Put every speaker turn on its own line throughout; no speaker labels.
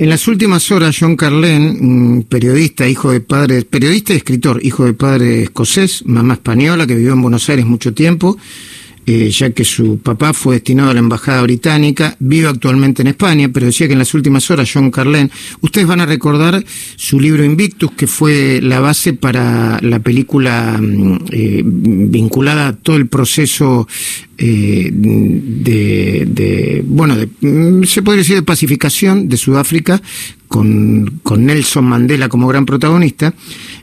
En las últimas horas, John Carlin, periodista, hijo de padre, periodista y escritor, hijo de padre escocés, mamá española, que vivió en Buenos Aires mucho tiempo, eh, ya que su papá fue destinado a la embajada británica, vive actualmente en España, pero decía que en las últimas horas John Carlin, ustedes van a recordar su libro Invictus, que fue la base para la película mm, eh, vinculada a todo el proceso eh, de, bueno, mm, se podría decir de pacificación de Sudáfrica, con, Nelson Mandela como gran protagonista,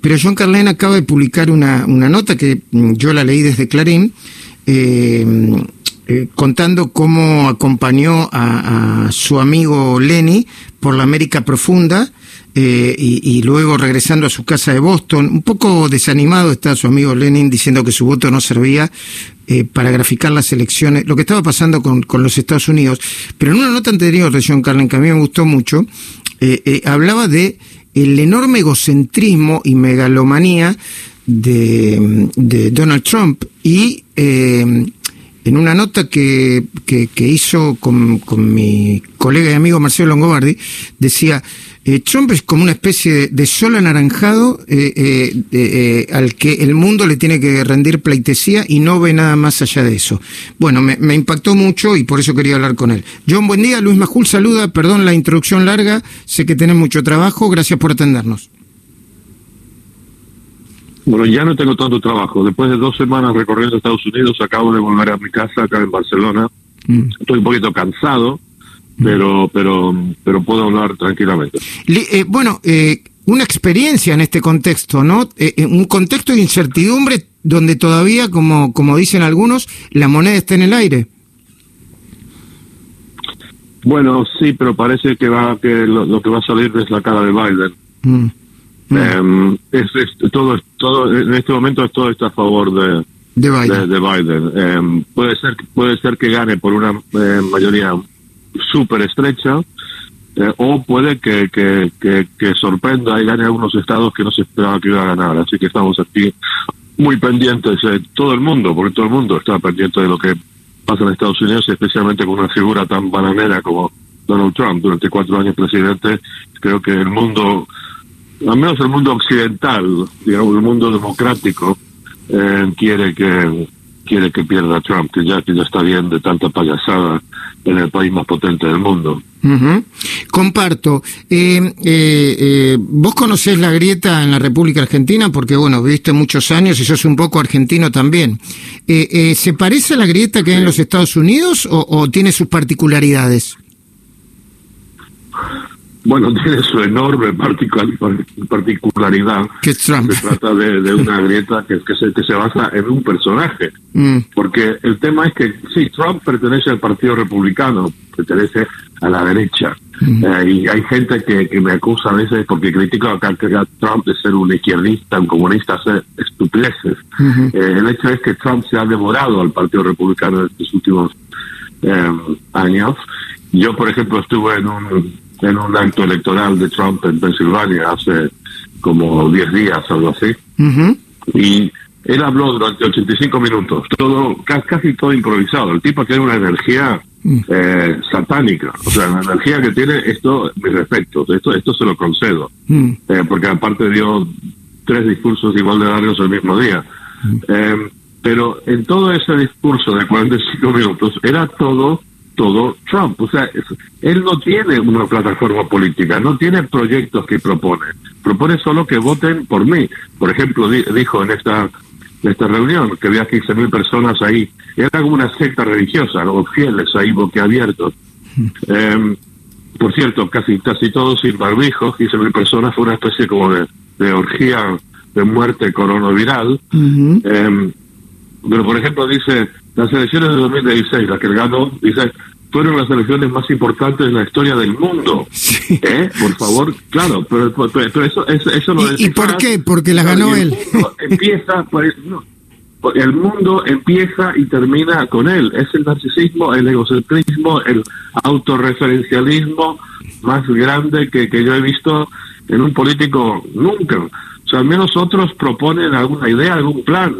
pero John Carlin acaba de publicar una, una nota que mm, yo la leí desde Clarín, contando cómo acompañó a, su amigo Lenny por la América Profunda eh, y, luego regresando a su casa de Boston. Un poco desanimado está su amigo Lenin diciendo que su voto no servía para graficar las elecciones, lo que estaba pasando con, los Estados Unidos. Pero en una nota anterior de John Carlin, que a mí me gustó mucho, hablaba de el enorme egocentrismo y megalomanía de, Donald Trump y eh, en una nota que, que, hizo con, mi colega y amigo Marcelo Longobardi, decía, eh, Trump es como una especie de, sol anaranjado eh, al que el mundo le tiene que rendir pleitesía y no ve nada más allá de eso. Bueno, me, me, impactó mucho y por eso quería hablar con él. John, buen día. Luis Majul saluda. Perdón la introducción larga. Sé que tenés mucho trabajo. Gracias por atendernos.
Bueno, ya no tengo tanto trabajo. Después de dos semanas recorriendo Estados Unidos, acabo de volver a mi casa acá en Barcelona. Mm. Estoy un poquito cansado, mm. pero pero pero puedo hablar tranquilamente.
Eh, bueno, eh, una experiencia en este contexto, ¿no? Eh, un contexto de incertidumbre donde todavía, como como dicen algunos, la moneda está en el aire.
Bueno, sí, pero parece que va que lo, que va a salir es la cara de Biden. Mm. Eh, es, todo, todo, en este momento todo está a favor de, de Biden. Em, puede, ser, puede ser que gane por una eh, mayoría súper estrecha. Eh, o puede que, que, que, sorprenda y gane algunos estados que no se esperaba que iba a ganar. Así que estamos aquí muy pendientes, todo el mundo, porque todo el mundo está pendiente de lo que pasa en Estados Unidos, especialmente con una figura tan bananera como Donald Trump, durante cuatro años presidente. Creo que el mundo al menos el mundo occidental, digamos, el mundo democrático, eh, quiere que quiere que pierda Trump, que ya que ya está bien de tanta payasada en el país más potente del mundo.
Comparto. Eh, eh, vos conocés la grieta en la República Argentina porque, bueno, viviste muchos años y sos un poco argentino también. ¿Se parece a la grieta que hay en los Estados Unidos o tiene sus particularidades?
Bueno, tiene su enorme particularidad.
Que
Se trata de, una grieta que, que, se, que se basa en un personaje. Mm. Porque el tema es que, sí, Trump pertenece al Partido Republicano, pertenece a la derecha. Mm. Eh, y hay gente que, que, me acusa a veces porque critica a, Trump de ser un izquierdista, un comunista, hacer estupideces. Eh, el hecho es que Trump se ha devorado al Partido Republicano en estos últimos eh, años. Yo, por ejemplo, estuve en un en un acto electoral de Trump en Pensilvania hace como 10 días, algo así. Y él habló durante 85 minutos, todo casi todo improvisado. El tipo tiene una energía mm. eh, satánica, o sea, la energía que tiene, esto, mis respetos, esto, esto se lo concedo, mm. eh, porque aparte dio tres discursos igual de largos el mismo día. Mm. Eh, pero en todo ese discurso de 45 minutos era todo todo Trump. O sea, él no tiene una plataforma política, no tiene proyectos que propone. Propone solo que voten por mí. Por ejemplo, dijo en esta esta reunión que había 15.000 mil personas ahí. Era como una secta religiosa, los fieles ahí boquiabiertos. Eh, por cierto, casi casi todos sin barbijos, 15.000 mil personas, fue una especie como de, orgía de muerte coronaviral. Em, pero, por ejemplo, dice, las elecciones de 2016, la que él ganó, dice, fueron las elecciones más importantes en la historia del mundo. ¿Eh? Por favor, claro, pero, pero, eso, eso, eso lo
¿Y, ¿Y por qué? Porque las ganó él.
empieza, pues, el mundo empieza y termina con él. Es el narcisismo, el egocentrismo, el autorreferencialismo más grande que, que yo he visto en un político nunca. Al menos otros proponen alguna idea, algún plan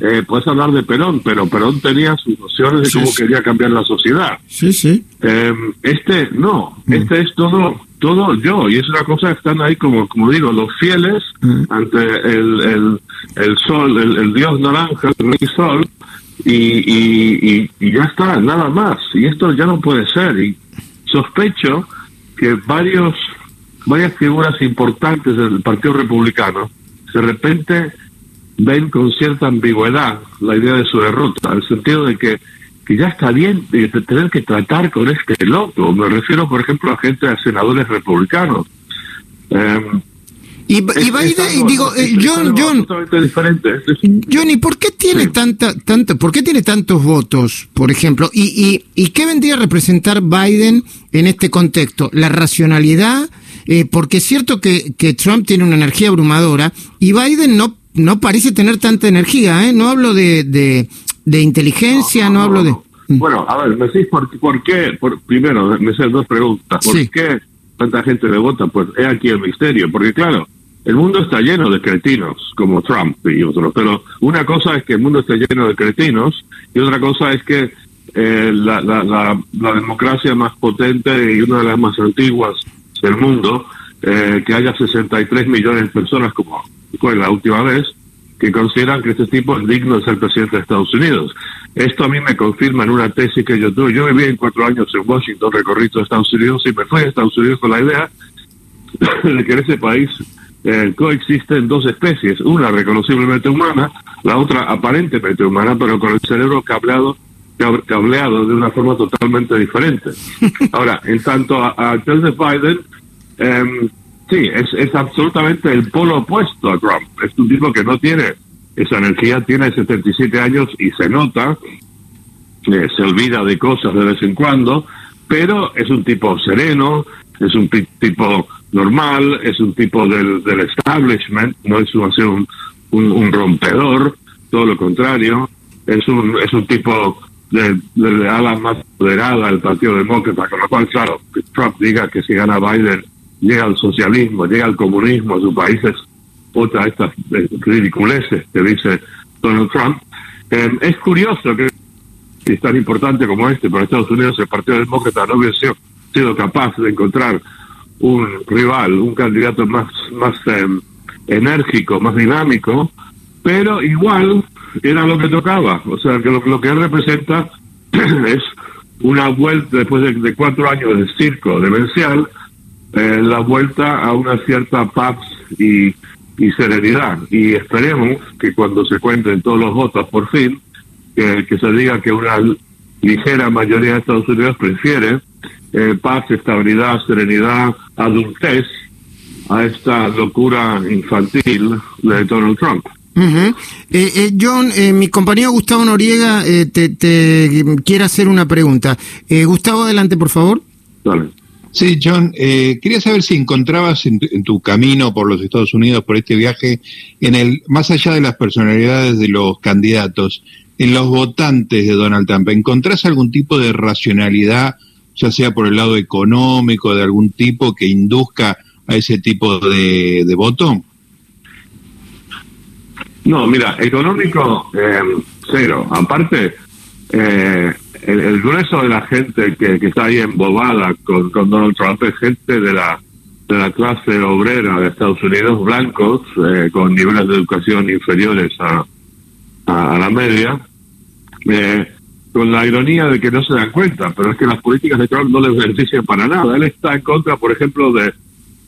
eh, puedes hablar de Perón, pero Perón tenía sus nociones de cómo quería cambiar la sociedad.
Sí, sí.
Em, este no, mm. este es todo todo yo. Y es una cosa que están ahí, como, como digo, los fieles ante el, el, el sol, el, dios naranja, el rey sol, y, y, y, ya está, nada más. Y esto ya no puede ser. Y sospecho que varios varias figuras importantes del Partido Republicano de repente ven con cierta ambigüedad la idea de su derrota, en el sentido de que, que ya está bien de tener que tratar con este loco. Me refiero, por ejemplo, a gente, a senadores republicanos.
Em, y, Biden, digo, eh, John, John, John, ¿y por qué tiene tanta, tanto, por qué tiene tantos votos, por ejemplo? ¿Y, y, y qué vendría a representar Biden en este contexto? ¿La racionalidad? Eh, porque es cierto que, que Trump tiene una energía abrumadora y Biden no, no parece tener tanta energía, ¿eh? No hablo de, de, inteligencia, no, hablo de...
Mm. Bueno, a ver, me decís por, por qué, por, primero, me hacen dos preguntas. ¿Por qué tanta gente le vota? Pues es aquí el misterio, porque claro, el mundo está lleno de cretinos, como Trump y otros, pero una cosa es que el mundo está lleno de cretinos y otra cosa es que eh, la, la, la, la, democracia más potente y una de las más antiguas del mundo, eh, que haya 63 millones de personas, como fue la última vez, que consideran que este tipo es digno de ser presidente de Estados Unidos. Esto a mí me confirma en una tesis que yo tuve. Yo viví en cuatro años en Washington, recorrí todo Estados Unidos y me fui a Estados Unidos con la idea de que en ese país eh, coexisten dos especies, una reconociblemente humana, la otra aparentemente humana, pero con el cerebro cableado cableado de una forma totalmente diferente. Ahora, en tanto a, a Joseph Biden, eh, sí, es, es absolutamente el polo opuesto a Trump. Es un tipo que no tiene esa energía, tiene 77 años y se nota, eh, se olvida de cosas de vez en cuando, pero es un tipo sereno, es un tipo normal, es un tipo del, del establishment, no es un, un, un rompedor, todo lo contrario, es un, es un tipo de, de, ala más moderada del Partido Demócrata, con lo cual, claro, que Trump diga que si gana Biden llega al socialismo, llega al comunismo a su país es otra de estas ridiculeces que dice Donald Trump. Eh, es curioso que es tan importante como este para Estados Unidos el Partido Demócrata no hubiese sido, capaz de encontrar un rival, un candidato más, más eh, enérgico, más dinámico, pero igual era lo que tocaba. O sea, que lo, que él representa es una vuelta, después de, cuatro años de circo demencial, eh, la vuelta a una cierta paz y, y, serenidad. Y esperemos que cuando se cuenten todos los votos, por fin, que, que se diga que una ligera mayoría de Estados Unidos prefiere eh, paz, estabilidad, serenidad, adultez a esta locura infantil de Donald Trump.
Eh, eh, John, eh, mi compañero Gustavo Noriega te, quiere hacer una pregunta. Gustavo, adelante, por favor.
Sí, John, quería saber si encontrabas en tu, camino por los Estados Unidos, por este viaje, en el más allá de las personalidades de los candidatos, en los votantes de Donald Trump, ¿encontrás algún tipo de racionalidad, ya sea por el lado económico, de algún tipo que induzca a ese tipo de voto?
No, mira, económico, eh, cero. Aparte, eh, el, grueso de la gente que, está ahí embobada con, con, Donald Trump es gente de la, de la clase obrera de Estados Unidos, blancos, eh, con niveles de educación inferiores a, a, la media, eh, con la ironía de que no se dan cuenta, pero es que las políticas de Trump no les benefician para nada. Él está en contra, por ejemplo, de,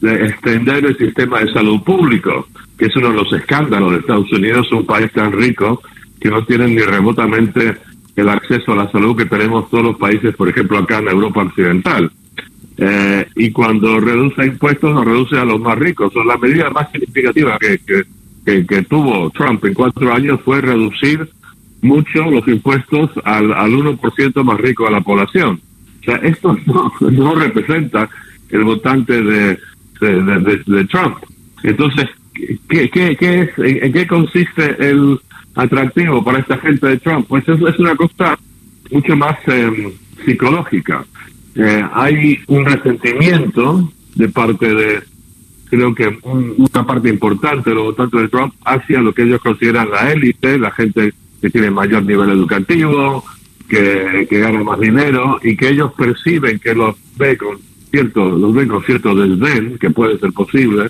de extender el sistema de salud público que es uno de los escándalos de Estados Unidos, un país tan rico que no tienen ni remotamente el acceso a la salud que tenemos todos los países, por ejemplo, acá en Europa Occidental. Eh, y cuando reduce impuestos, no reduce a los más ricos. O la medida más significativa que, que, que, tuvo Trump en cuatro años fue reducir mucho los impuestos al, al 1% más rico de la población. O sea, esto no, no representa el votante de, de, de Trump. Entonces, ¿qué, qué, qué es, en, qué consiste el atractivo para esta gente de Trump? Pues es, es una cosa mucho más em, psicológica. Eh, hay un resentimiento de parte de, creo que una parte importante de los votantes de Trump hacia lo que ellos consideran la élite, la gente que tiene mayor nivel educativo, que, que gana más dinero y que ellos perciben que los ve con cierto, los ven con cierto desdén, que puede ser posible,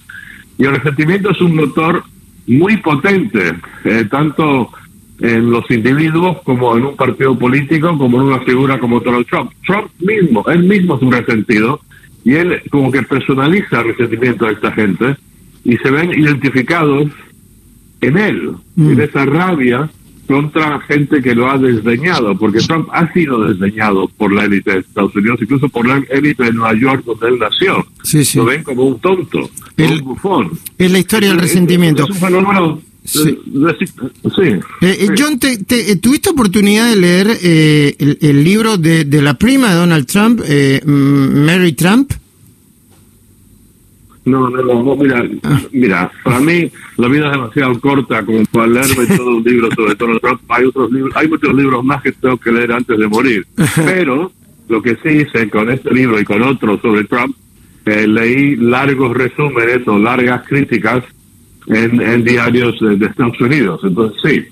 y el resentimiento es un motor muy potente, eh, tanto en los individuos como en un partido político, como en una figura como Donald Trump. Trump mismo, él mismo es un resentido, y él como que personaliza el resentimiento de esta gente, y se ven identificados en él, mm. en esa rabia contra gente que lo ha desdeñado, porque Trump ha sido desdeñado por la élite de Estados Unidos, incluso por la élite de Nueva York, donde él nació. Lo ven como un tonto, un bufón.
Es la historia del resentimiento. Sí. Eh, eh, John, te, eh, ¿tuviste oportunidad de leer el, libro de, de, la prima de Donald Trump, Mary Trump?
No, no, no, mira, mira, para mí la vida es demasiado corta como para leerme todo un libro sobre Donald Trump. Hay otros libros, hay muchos libros más que tengo que leer antes de morir. Pero lo que sí hice con este libro y con otros sobre Trump, eh, leí largos resúmenes o largas críticas en, diarios de, Estados Unidos. Entonces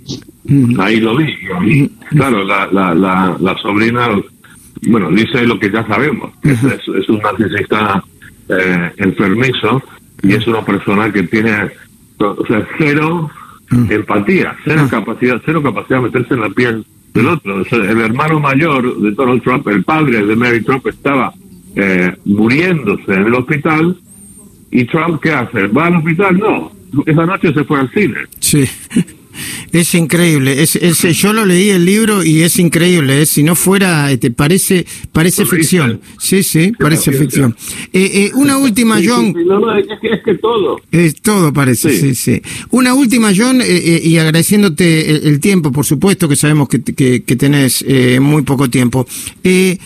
sí, ahí lo vi. claro, la, la, la, la, sobrina, bueno, dice lo que ya sabemos. Es, es un narcisista eh, enfermizo y es una persona que tiene o sea, cero mm. empatía, cero mm. capacidad, cero capacidad de meterse en la piel del otro. el hermano mayor de Donald Trump, el padre de Mary Trump, estaba eh, muriéndose en el hospital y Trump, ¿qué hace? ¿Va al hospital? No, esa noche se fue al cine.
Sí. Es increíble, es, yo lo leí el libro y es increíble, si no fuera, te este, parece parece ficción, sí, sí, parece ficción. Eh, eh, una última, John.
es, que, todo.
Es todo parece, sí, sí. Una última, John, eh, y agradeciéndote el, tiempo, por supuesto, que sabemos que, que, que tenés muy poco tiempo. Eh,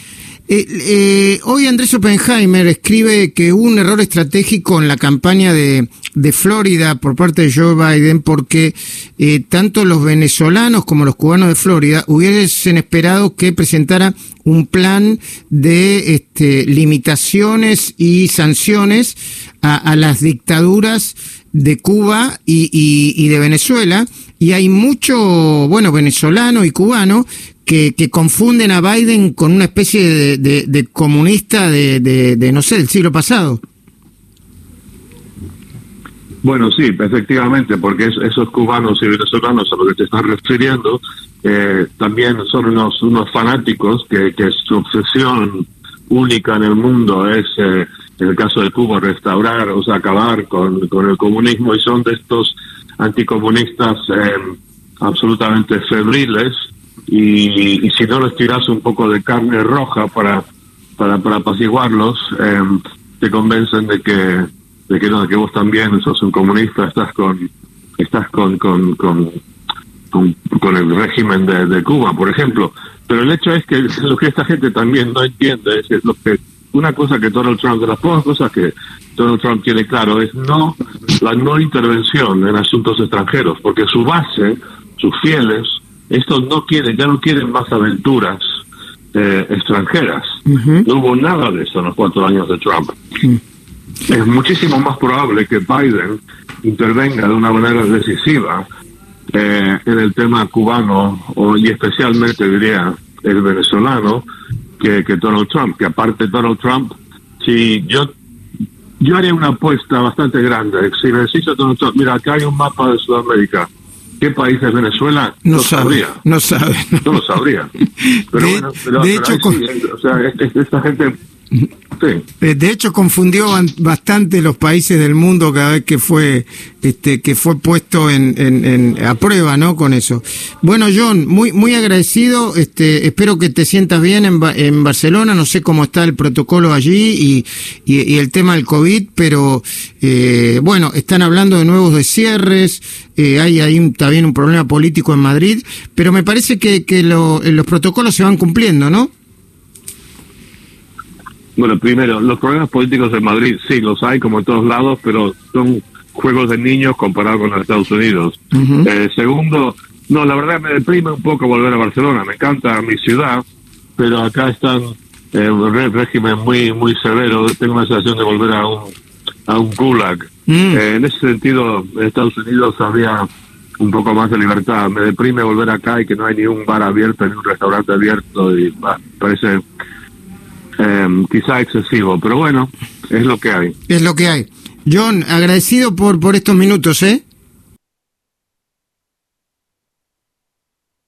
eh, eh, hoy Andrés Oppenheimer escribe que hubo un error estratégico en la campaña de, de Florida por parte de Joe Biden porque eh, tanto los venezolanos como los cubanos de Florida hubiesen esperado que presentara un plan de este, limitaciones y sanciones a, las dictaduras de Cuba y, de Venezuela y hay mucho, bueno, venezolano y cubano que, que, confunden a Biden con una especie de, comunista de, de, no sé, del siglo pasado.
Bueno, sí, efectivamente, porque esos cubanos y venezolanos a los que te están refiriendo eh, también son unos, fanáticos que, que su obsesión única en el mundo es, eh, en el caso de Cuba, restaurar, o sea, acabar con, con el comunismo y son de estos anticomunistas eh, absolutamente febriles y, si no les tiras un poco de carne roja para para, para apaciguarlos, em, te convencen de que de que no, de que vos también sos un comunista, estás con estás con, con, con, el régimen de, de, Cuba, por ejemplo. Pero el hecho es que lo que esta gente también no entiende es, lo que una cosa que Donald Trump, de las pocas cosas que Donald Trump tiene claro es no la no intervención en asuntos extranjeros, porque su base, sus fieles, estos no quieren, ya no quieren más aventuras eh, extranjeras. No hubo nada de eso en los cuatro años de Trump. Es muchísimo más probable que Biden intervenga de una manera decisiva eh, en el tema cubano o, y especialmente diría el venezolano que, que Donald Trump, que aparte Donald Trump, si yo yo haría una apuesta bastante grande, si necesito Donald Trump, mira, acá hay un mapa de Sudamérica, ¿Qué país es Venezuela?
No, sabría. No sabe.
No. lo sabría. Pero bueno, de hecho, o sea, esta gente
eh, de hecho, confundió bastante los países del mundo cada vez que fue este, que fue puesto en, a prueba, ¿no? Con eso. Bueno, John, muy muy agradecido. Este, espero que te sientas bien en, en Barcelona. No sé cómo está el protocolo allí y, y, el tema del COVID, pero eh, bueno, están hablando de nuevos descierres. Eh, hay ahí también un problema político en Madrid, pero me parece que, que los protocolos se van cumpliendo, ¿no?
Bueno, primero, los problemas políticos en Madrid, sí, los hay como en todos lados, pero son juegos de niños comparados con los Estados Unidos. eh, segundo, no, la verdad me deprime un poco volver a Barcelona. Me encanta mi ciudad, pero acá están eh, un régimen muy muy severo. Tengo la sensación de volver a un a un gulag. Mm. Eh, en ese sentido, en Estados Unidos había un poco más de libertad. Me deprime volver acá y que no hay ni un bar abierto ni un restaurante abierto y parece em, quizá excesivo, pero bueno, es lo que hay.
Es lo que hay. John, agradecido por, por estos minutos, ¿eh?